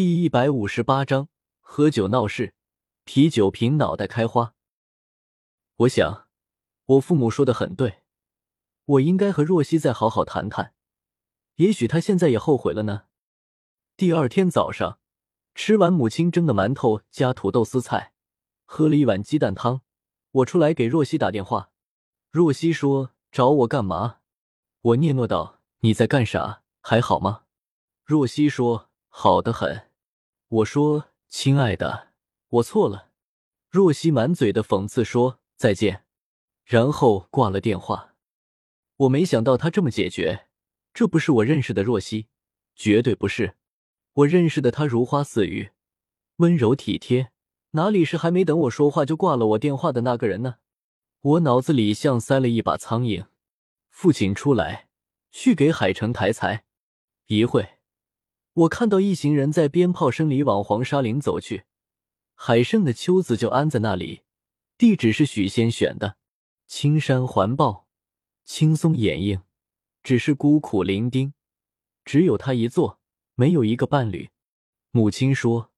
第一百五十八章喝酒闹事，啤酒瓶脑袋开花。我想，我父母说的很对，我应该和若曦再好好谈谈。也许他现在也后悔了呢。第二天早上，吃完母亲蒸的馒头加土豆丝菜，喝了一碗鸡蛋汤，我出来给若曦打电话。若曦说：“找我干嘛？”我嗫嚅道：“你在干啥？还好吗？”若曦说：“好的很。”我说：“亲爱的，我错了。”若曦满嘴的讽刺说：“再见。”然后挂了电话。我没想到他这么解决，这不是我认识的若曦，绝对不是。我认识的她如花似玉，温柔体贴，哪里是还没等我说话就挂了我电话的那个人呢？我脑子里像塞了一把苍蝇。父亲出来，去给海城抬财。一会。我看到一行人在鞭炮声里往黄沙岭走去，海胜的秋子就安在那里，地址是许仙选的，青山环抱，青松掩映，只是孤苦伶仃，只有他一座，没有一个伴侣。母亲说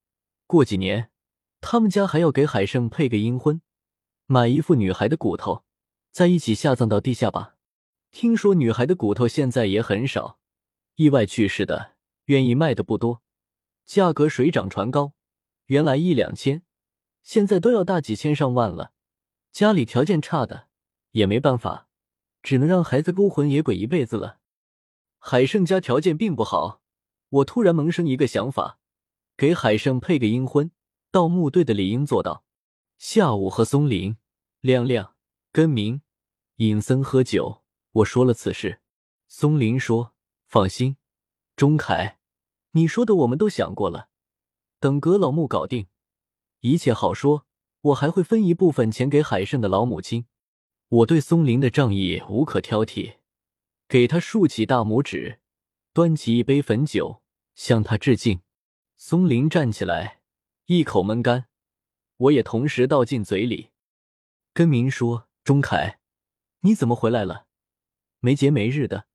过几年，他们家还要给海胜配个阴婚，买一副女孩的骨头，在一起下葬到地下吧。听说女孩的骨头现在也很少，意外去世的。愿意卖的不多，价格水涨船高，原来一两千，现在都要大几千上万了。家里条件差的也没办法，只能让孩子孤魂野鬼一辈子了。海胜家条件并不好，我突然萌生一个想法，给海胜配个阴婚。盗墓队的理应做到。下午和松林、亮亮、根明、尹森喝酒，我说了此事。松林说：“放心。”钟凯，你说的我们都想过了。等葛老木搞定，一切好说。我还会分一部分钱给海胜的老母亲。我对松林的仗义无可挑剔，给他竖起大拇指，端起一杯汾酒向他致敬。松林站起来，一口闷干，我也同时倒进嘴里。跟明说：“钟凯，你怎么回来了？没节没日的。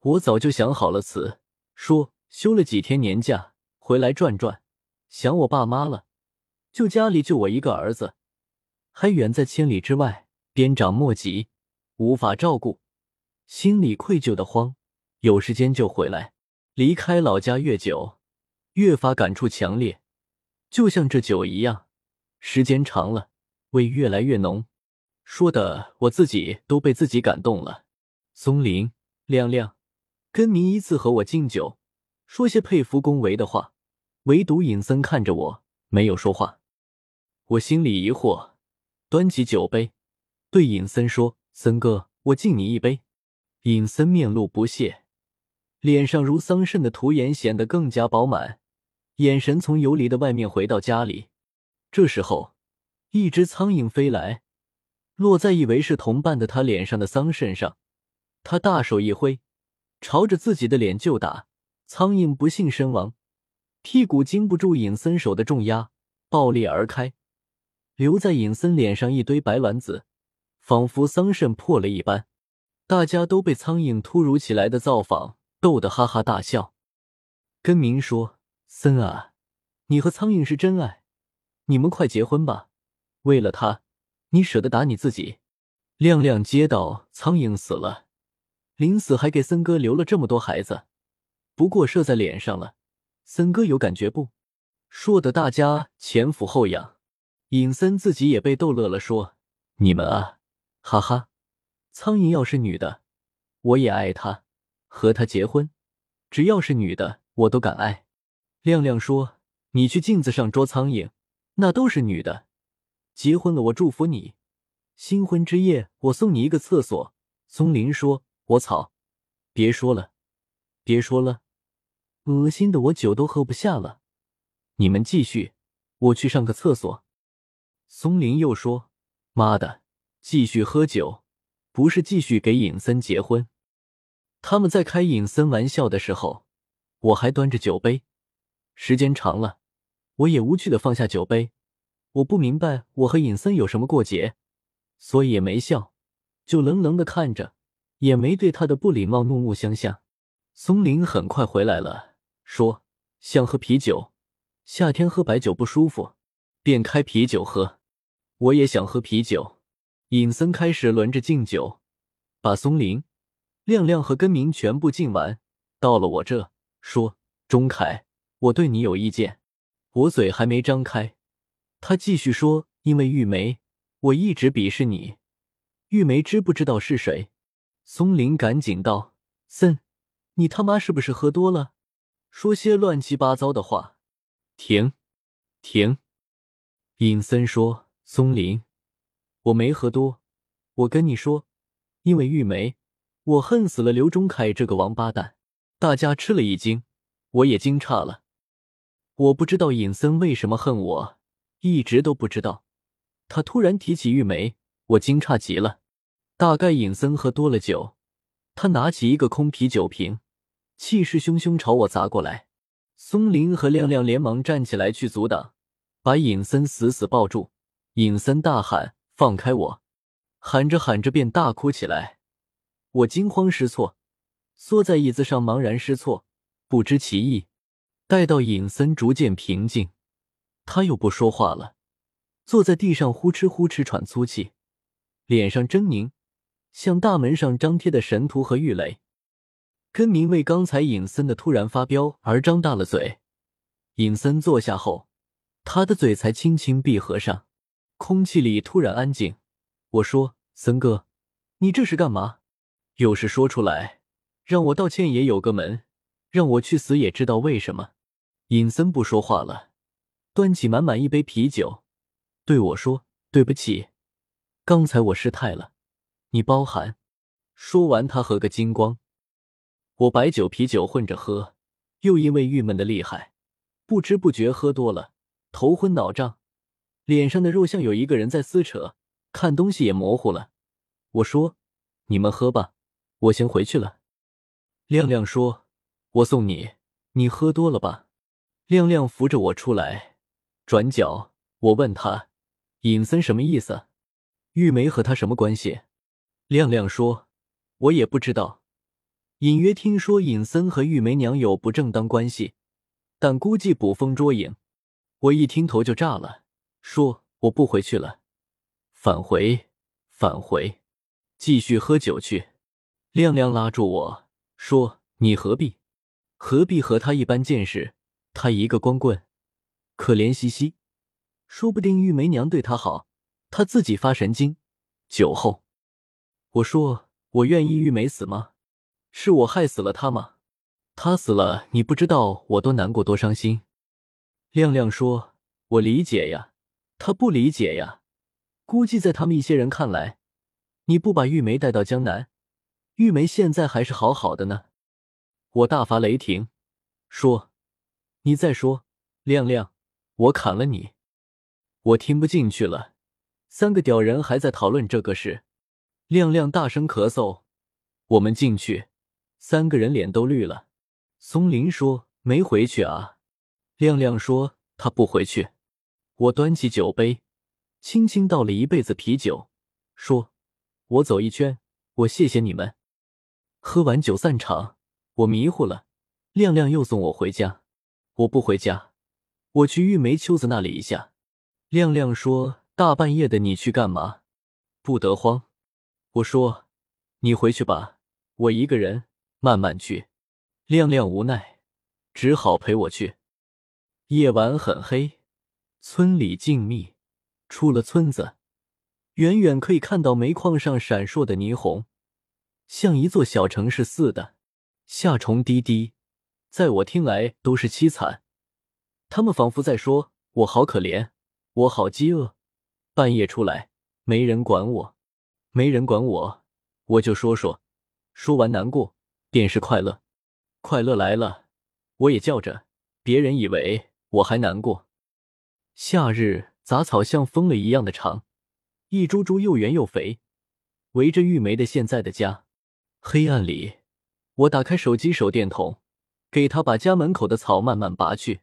我早就想好了词。”说休了几天年假回来转转，想我爸妈了。就家里就我一个儿子，还远在千里之外，鞭长莫及，无法照顾，心里愧疚的慌。有时间就回来。离开老家越久，越发感触强烈，就像这酒一样，时间长了，味越来越浓。说的我自己都被自己感动了。松林亮亮。根明依次和我敬酒，说些佩服恭维的话，唯独尹森看着我，没有说话。我心里疑惑，端起酒杯，对尹森说：“森哥，我敬你一杯。”尹森面露不屑，脸上如桑葚的涂颜显得更加饱满，眼神从游离的外面回到家里。这时候，一只苍蝇飞来，落在以为是同伴的他脸上的桑葚上，他大手一挥。朝着自己的脸就打，苍蝇不幸身亡，屁股经不住尹森手的重压，爆裂而开，留在尹森脸上一堆白卵子，仿佛桑葚破了一般。大家都被苍蝇突如其来的造访逗得哈哈大笑。根明说：“森啊，你和苍蝇是真爱，你们快结婚吧。为了他，你舍得打你自己？”亮亮接到：“苍蝇死了。”临死还给森哥留了这么多孩子，不过射在脸上了。森哥有感觉不？说的大家前俯后仰。尹森自己也被逗乐了，说：“你们啊，哈哈！苍蝇要是女的，我也爱她，和她结婚。只要是女的，我都敢爱。”亮亮说：“你去镜子上捉苍蝇，那都是女的。结婚了，我祝福你。新婚之夜，我送你一个厕所。”松林说。我操！别说了，别说了，恶心的我酒都喝不下了。你们继续，我去上个厕所。松林又说：“妈的，继续喝酒，不是继续给尹森结婚。”他们在开尹森玩笑的时候，我还端着酒杯。时间长了，我也无趣的放下酒杯。我不明白我和尹森有什么过节，所以也没笑，就冷冷的看着。也没对他的不礼貌怒目相向。松林很快回来了，说：“想喝啤酒，夏天喝白酒不舒服，便开啤酒喝。我也想喝啤酒。尹森开始轮着敬酒，把松林、亮亮和根明全部敬完，到了我这，说：“钟凯，我对你有意见。”我嘴还没张开，他继续说：“因为玉梅，我一直鄙视你。玉梅知不知道是谁？”松林赶紧道：“森，你他妈是不是喝多了？说些乱七八糟的话。”停，停。尹森说：“松林。”我没喝多，我跟你说，因为玉梅，我恨死了刘忠凯这个王八蛋。大家吃了一惊，我也惊诧了。我不知道尹森为什么恨我，一直都不知道。他突然提起玉梅，我惊诧极了。大概尹森喝多了酒，他拿起一个空啤酒瓶，气势汹汹朝我砸过来。松林和亮亮连忙站起来去阻挡，把尹森死死抱住。尹森大喊。放开我！喊着喊着便大哭起来，我惊慌失措，缩在椅子上茫然失措，不知其意。待到尹森逐渐平静，他又不说话了，坐在地上呼哧呼哧喘粗气，脸上狰狞，像大门上张贴的神图和玉垒。根明为刚才尹森的突然发飙而张大了嘴，尹森坐下后，他的嘴才轻轻闭合上。空气里突然安静。我说：“森哥，你这是干嘛？有事说出来，让我道歉也有个门，让我去死也知道为什么。”尹森不说话了，端起满满一杯啤酒，对我说：“对不起，刚才我失态了，你包涵。”说完，他喝个精光。我白酒啤酒混着喝，又因为郁闷的厉害，不知不觉喝多了，头昏脑胀。脸上的肉像有一个人在撕扯，看东西也模糊了。我说：“你们喝吧，我先回去了。”亮亮说：“我送你，你喝多了吧？”亮亮扶着我出来，转角，我问他：“尹森什么意思？玉梅和他什么关系？”亮亮说：“我也不知道，隐约听说尹森和玉梅娘有不正当关系，但估计捕风捉影。”我一听头就炸了。说我不回去了，返回，返回，继续喝酒去。亮亮拉住我说：“你何必，何必和他一般见识？他一个光棍，可怜兮兮。说不定玉梅娘对他好，他自己发神经。”酒后，我说：“我愿意玉梅死吗？是我害死了她吗？她死了，你不知道我多难过，多伤心。”亮亮说：“我理解呀。”他不理解呀，估计在他们一些人看来，你不把玉梅带到江南，玉梅现在还是好好的呢。我大发雷霆，说：“你再说，亮亮，我砍了你！”我听不进去了。三个屌人还在讨论这个事，亮亮大声咳嗽。我们进去，三个人脸都绿了。松林说：“没回去啊。”亮亮说：“他不回去。”我端起酒杯，轻轻倒了一杯子啤酒，说：“我走一圈，我谢谢你们。”喝完酒散场，我迷糊了。亮亮又送我回家，我不回家，我去玉梅秋子那里一下。亮亮说：“大半夜的你去干嘛？不得慌。”我说：“你回去吧，我一个人慢慢去。”亮亮无奈，只好陪我去。夜晚很黑。村里静谧，出了村子，远远可以看到煤矿上闪烁的霓虹，像一座小城市似的。夏虫滴滴，在我听来都是凄惨。他们仿佛在说：“我好可怜，我好饥饿。”半夜出来，没人管我，没人管我，我就说说，说完难过便是快乐，快乐来了，我也叫着，别人以为我还难过。夏日杂草像疯了一样的长，一株株又圆又肥，围着玉梅的现在的家。黑暗里，我打开手机手电筒，给他把家门口的草慢慢拔去。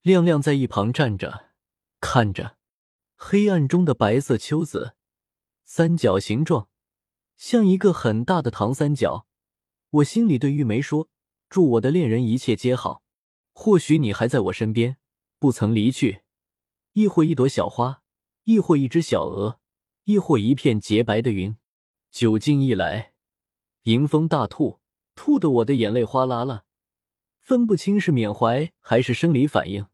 亮亮在一旁站着，看着黑暗中的白色秋子，三角形状，像一个很大的糖三角。我心里对玉梅说：“祝我的恋人一切皆好，或许你还在我身边。”不曾离去，亦或一朵小花，亦或一只小鹅，亦或一片洁白的云。酒劲一来，迎风大吐，吐得我的眼泪哗啦啦，分不清是缅怀还是生理反应。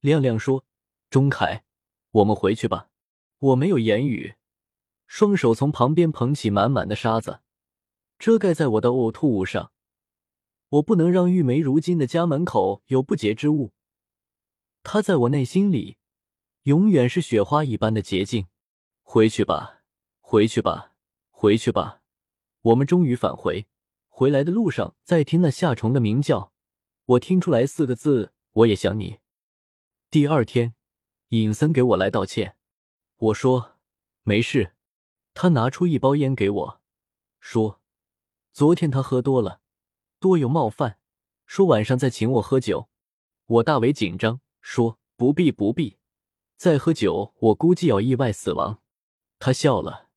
亮亮说：“钟凯，我们回去吧。”我没有言语，双手从旁边捧起满满的沙子，遮盖在我的呕吐物上。我不能让玉梅如今的家门口有不洁之物。她在我内心里，永远是雪花一般的洁净。回去吧，回去吧，回去吧。我们终于返回。回来的路上，在听那夏虫的鸣叫，我听出来四个字：我也想你。第二天，尹森给我来道歉。我说没事，他拿出一包烟给我，说昨天他喝多了，多有冒犯，说晚上再请我喝酒。我大为紧张，说不必不必，再喝酒我估计要意外死亡。他笑了，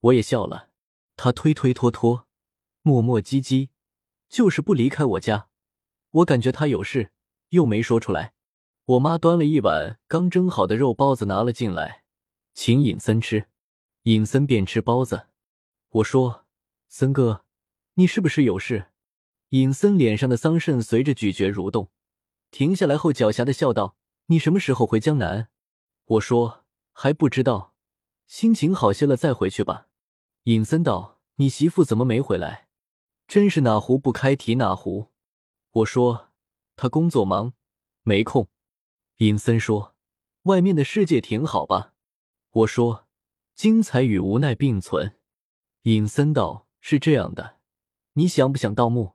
我也笑了。他推推拖拖，磨磨唧唧，就是不离开我家。我感觉他有事，又没说出来。我妈端了一碗刚蒸好的肉包子拿了进来。请尹森吃，尹森便吃包子。我说：“森哥，你是不是有事？”尹森脸上的桑葚随着咀嚼蠕动，停下来后狡黠的笑道：“你什么时候回江南？”我说：“还不知道，心情好些了再回去吧。”尹森道：“你媳妇怎么没回来？真是哪壶不开提哪壶。”我说：“她工作忙，没空。”尹森说：“外面的世界挺好吧？”我说：“精彩与无奈并存。”尹森道：“是这样的，你想不想盗墓？”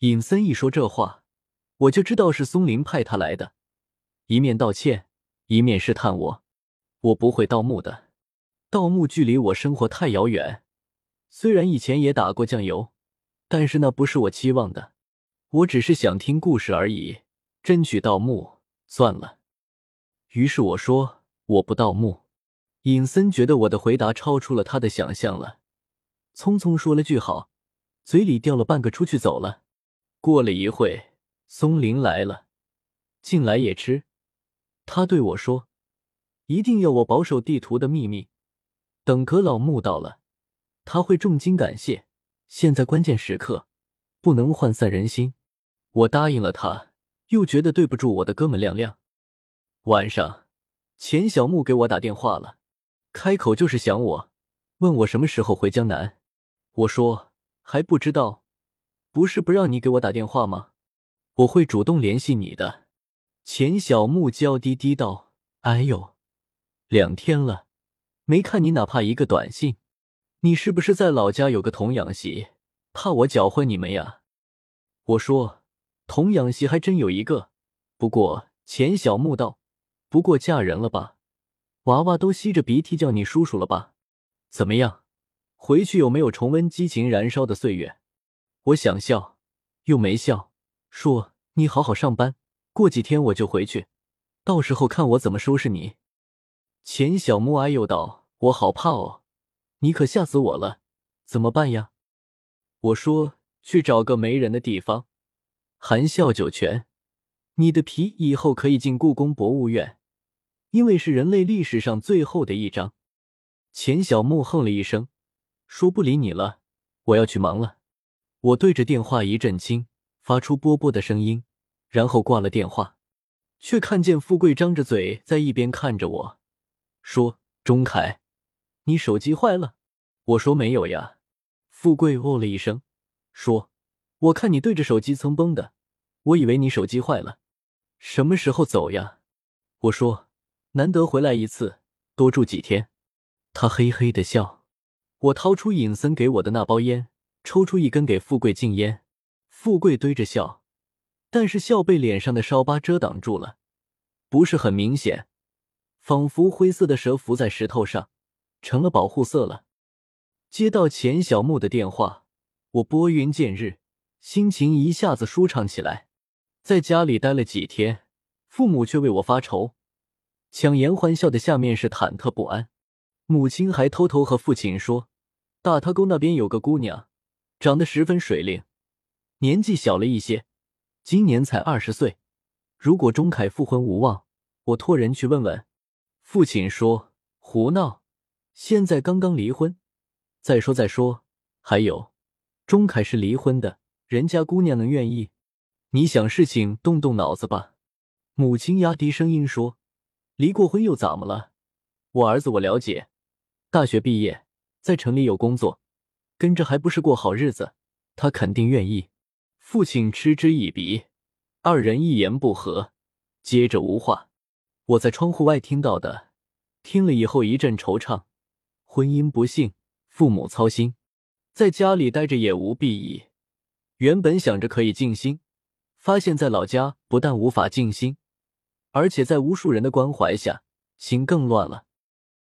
尹森一说这话，我就知道是松林派他来的，一面道歉，一面试探我：“我不会盗墓的，盗墓距离我生活太遥远。虽然以前也打过酱油，但是那不是我期望的。我只是想听故事而已，争取盗墓算了。”于是我说：“我不盗墓。”尹森觉得我的回答超出了他的想象了，匆匆说了句好，嘴里掉了半个出去走了。过了一会，松林来了，进来也吃。他对我说：“一定要我保守地图的秘密，等葛老墓到了，他会重金感谢。现在关键时刻，不能涣散人心。”我答应了他，又觉得对不住我的哥们亮亮。晚上，钱小木给我打电话了。开口就是想我，问我什么时候回江南。我说还不知道，不是不让你给我打电话吗？我会主动联系你的。钱小木娇滴滴道：“哎呦，两天了，没看你哪怕一个短信。你是不是在老家有个童养媳，怕我搅和你们呀？”我说：“童养媳还真有一个，不过……”钱小木道：“不过嫁人了吧？”娃娃都吸着鼻涕叫你叔叔了吧？怎么样？回去有没有重温激情燃烧的岁月？我想笑，又没笑，说你好好上班，过几天我就回去，到时候看我怎么收拾你。钱小木哎呦道：“我好怕哦，你可吓死我了，怎么办呀？”我说：“去找个没人的地方，含笑九泉，你的皮以后可以进故宫博物院。”因为是人类历史上最后的一章，钱小木哼了一声，说：“不理你了，我要去忙了。”我对着电话一阵轻，发出啵啵的声音，然后挂了电话，却看见富贵张着嘴在一边看着我，说：“钟凯，你手机坏了？”我说：“没有呀。”富贵哦了一声，说：“我看你对着手机蹭崩的，我以为你手机坏了。什么时候走呀？”我说。难得回来一次，多住几天。他嘿嘿的笑。我掏出尹森给我的那包烟，抽出一根给富贵敬烟。富贵堆着笑，但是笑被脸上的烧疤遮挡住了，不是很明显，仿佛灰色的蛇伏在石头上，成了保护色了。接到钱小木的电话，我拨云见日，心情一下子舒畅起来。在家里待了几天，父母却为我发愁。强颜欢笑的下面是忐忑不安，母亲还偷偷和父亲说，大塔沟那边有个姑娘，长得十分水灵，年纪小了一些，今年才二十岁。如果钟凯复婚无望，我托人去问问。父亲说：“胡闹，现在刚刚离婚，再说再说。还有，钟凯是离婚的，人家姑娘能愿意？你想事情，动动脑子吧。”母亲压低声音说：“离过婚又怎么了？我儿子我了解，大学毕业，在城里有工作，跟着还不是过好日子，他肯定愿意。”父亲嗤之以鼻，二人一言不合，接着无话。我在窗户外听到的，听了以后一阵惆怅。婚姻不幸，父母操心，在家里待着也无裨益。原本想着可以静心，发现在老家不但无法静心。而且在无数人的关怀下，心更乱了。